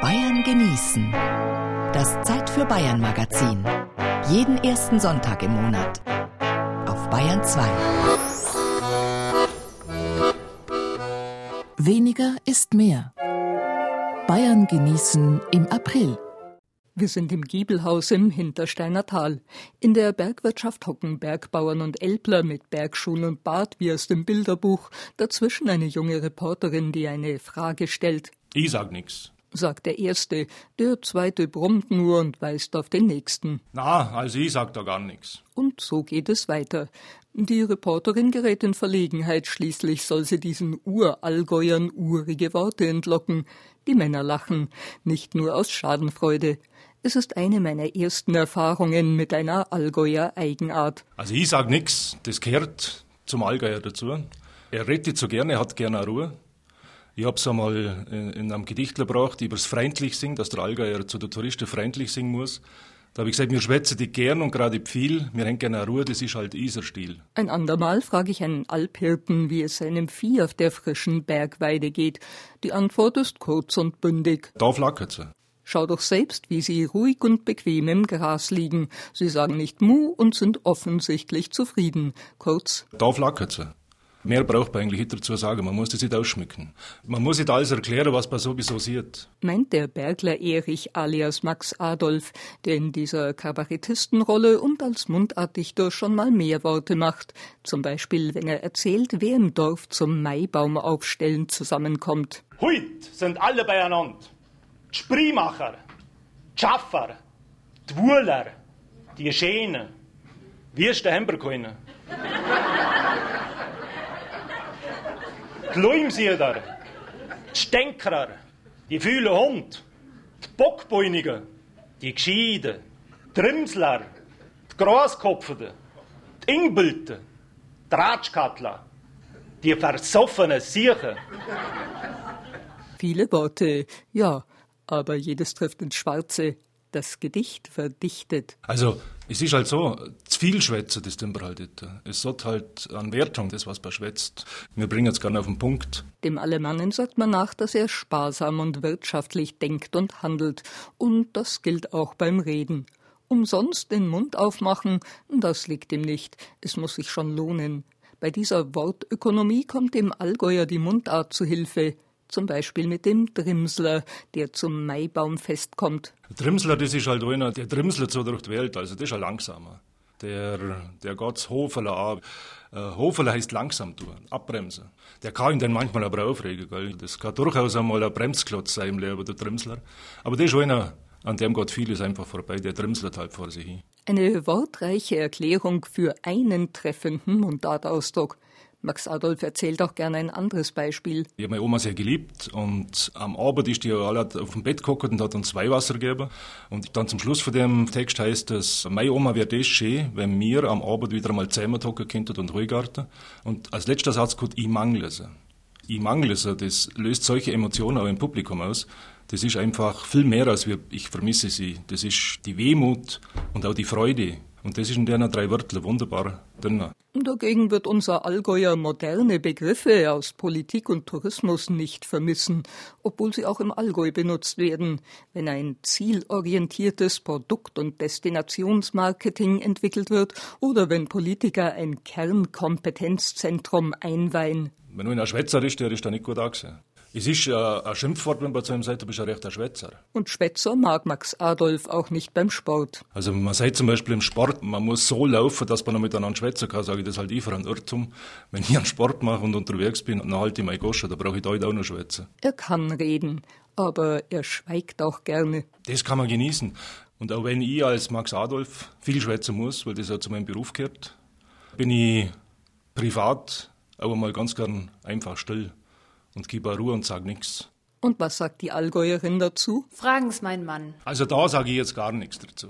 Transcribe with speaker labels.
Speaker 1: Bayern genießen. Das Zeit für Bayern Magazin. Jeden ersten Sonntag im Monat. Auf Bayern 2. Weniger ist mehr. Bayern genießen im April.
Speaker 2: Wir sind im Giebelhaus im Hintersteiner Tal. In der Bergwirtschaft hocken Bergbauern und Elbler mit Bergschuhen und Bart wie aus dem Bilderbuch. Dazwischen eine junge Reporterin, die eine Frage stellt.
Speaker 3: Ich sag nix,
Speaker 2: sagt der Erste. Der Zweite brummt nur und weist auf den Nächsten.
Speaker 3: Na, also ich sag da gar nix.
Speaker 2: Und so geht es weiter. Die Reporterin gerät in Verlegenheit, schließlich soll sie diesen Urallgäuern urige Worte entlocken. Die Männer lachen, nicht nur aus Schadenfreude. Es ist eine meiner ersten Erfahrungen mit einer Allgäuer Eigenart.
Speaker 3: Also ich sag nix, das gehört zum Allgäuer dazu. Er redet so gerne, er hat gerne Ruhe. Ich habe es einmal in, in einem Gedicht gebracht, über das freundlich singen, dass der Allgäuer zu der Touristen freundlich singen muss. Da habe ich gesagt, wir schwätzen die gern und gerade viel. Wir hängen gerne Ruhe, das ist halt Iserstil.
Speaker 2: Ein andermal frage ich einen Alphirten, wie es seinem Vieh auf der frischen Bergweide geht. Die Antwort ist kurz und bündig.
Speaker 3: Da flackert sie.
Speaker 2: Schau doch selbst, wie sie ruhig und bequem im Gras liegen. Sie sagen nicht Mu und sind offensichtlich zufrieden. Kurz.
Speaker 3: Da flackert sie. Mehr braucht man eigentlich nicht dazu sagen. Man muss das nicht ausschmücken. Man muss nicht alles erklären, was man sowieso sieht.
Speaker 2: Meint der Bergler Erich alias Max Adolf, der in dieser Kabarettistenrolle und als Mundartdichter schon mal mehr Worte macht. Zum Beispiel, wenn er erzählt, wer im Dorf zum Maibaumaufstellen zusammenkommt.
Speaker 4: Heut sind alle beieinander. Die Spriemacher, die Schaffer, die Wuhler, die Schäne, wie ist der Hemberkoine? Die Leumsieder, die Stänkerer, die fühlen Hund, die Bockbeunigen, die Gescheiden, die Rimsler, die Groskopfenden, die Ingbülten, die Ratschkattler, die versoffenen Siechen.
Speaker 2: Viele Worte, ja, aber jedes trifft ins Schwarze. Das Gedicht verdichtet.
Speaker 3: Also, es ist halt so, zu viel schwätzen, das tun wir halt. Es hat halt an Wertung, das, was man schwätzt. Wir bringen es gerne auf den Punkt.
Speaker 2: Dem Alemannen sagt man nach, dass er sparsam und wirtschaftlich denkt und handelt. Und das gilt auch beim Reden. Umsonst den Mund aufmachen, das liegt ihm nicht. Es muss sich schon lohnen. Bei dieser Wortökonomie kommt dem Allgäuer die Mundart zu Hilfe zum Beispiel mit dem Drimsler, der zum Maibaumfest kommt.
Speaker 3: Drimsler, das ist halt einer, der Drimsler so durch die Welt, also das ist ein langsamer. Der, der geht's Hoferler an. Äh, Hoferler heißt langsam tun, abbremsen. Der kann ihn dann manchmal aber aufregen, gell. Das kann durchaus einmal ein Bremsklotz sein im Leben, der Drimsler. Aber der ist einer, an dem geht vieles einfach vorbei, der Drimsler halt vor sich hin.
Speaker 2: Eine wortreiche Erklärung für einen treffenden Mundartausdruck. Max Adolf erzählt auch gerne ein anderes Beispiel.
Speaker 3: Ich habe meine Oma sehr geliebt und am Abend ist die alle auf dem Bett geguckt und hat uns Weihwasser gegeben. Und dann zum Schluss von dem Text heißt es, meine Oma wäre das schön, wenn wir am Abend wieder einmal zusammen hocken könnten und ruhig garten. Und als letzter Satz kommt, ich mangle sie. Ich mangle sie, das löst solche Emotionen auch im Publikum aus. Das ist einfach viel mehr als wir, ich vermisse sie. Das ist die Wehmut und auch die Freude, und das ist in den drei Wörtern wunderbar drin.
Speaker 2: Dagegen wird unser Allgäuer moderne Begriffe aus Politik und Tourismus nicht vermissen, obwohl sie auch im Allgäu benutzt werden. Wenn ein zielorientiertes Produkt- und Destinationsmarketing entwickelt wird oder wenn Politiker ein Kernkompetenzzentrum einweihen.
Speaker 3: Wenn du in einer Schwätzer ist, der ist da nicht gut angesehen. Es ist äh, ein Schimpfwort, wenn man zu ihm sagt, du bist ein Schwätzer.
Speaker 2: Und Schwätzer mag Max Adolf auch nicht beim Sport.
Speaker 3: Also man sagt zum Beispiel im Sport, man muss so laufen, dass man noch miteinander schwätzen kann, sage ich das halt einfach ein Irrtum. Wenn ich einen Sport mache und unterwegs bin, dann halte ich meine Gosche, da brauche ich da auch noch schwätzen.
Speaker 2: Er kann reden, aber er schweigt auch gerne.
Speaker 3: Das kann man genießen. Und auch wenn ich als Max Adolf viel schwätzen muss, weil das ja zu meinem Beruf gehört, bin ich privat auch einmal ganz gern einfach still und gebe Ruhe und sage nichts.
Speaker 2: Und was sagt die Allgäuerin dazu?
Speaker 5: Fragen's mein Mann.
Speaker 3: Also da sage ich jetzt gar nichts dazu.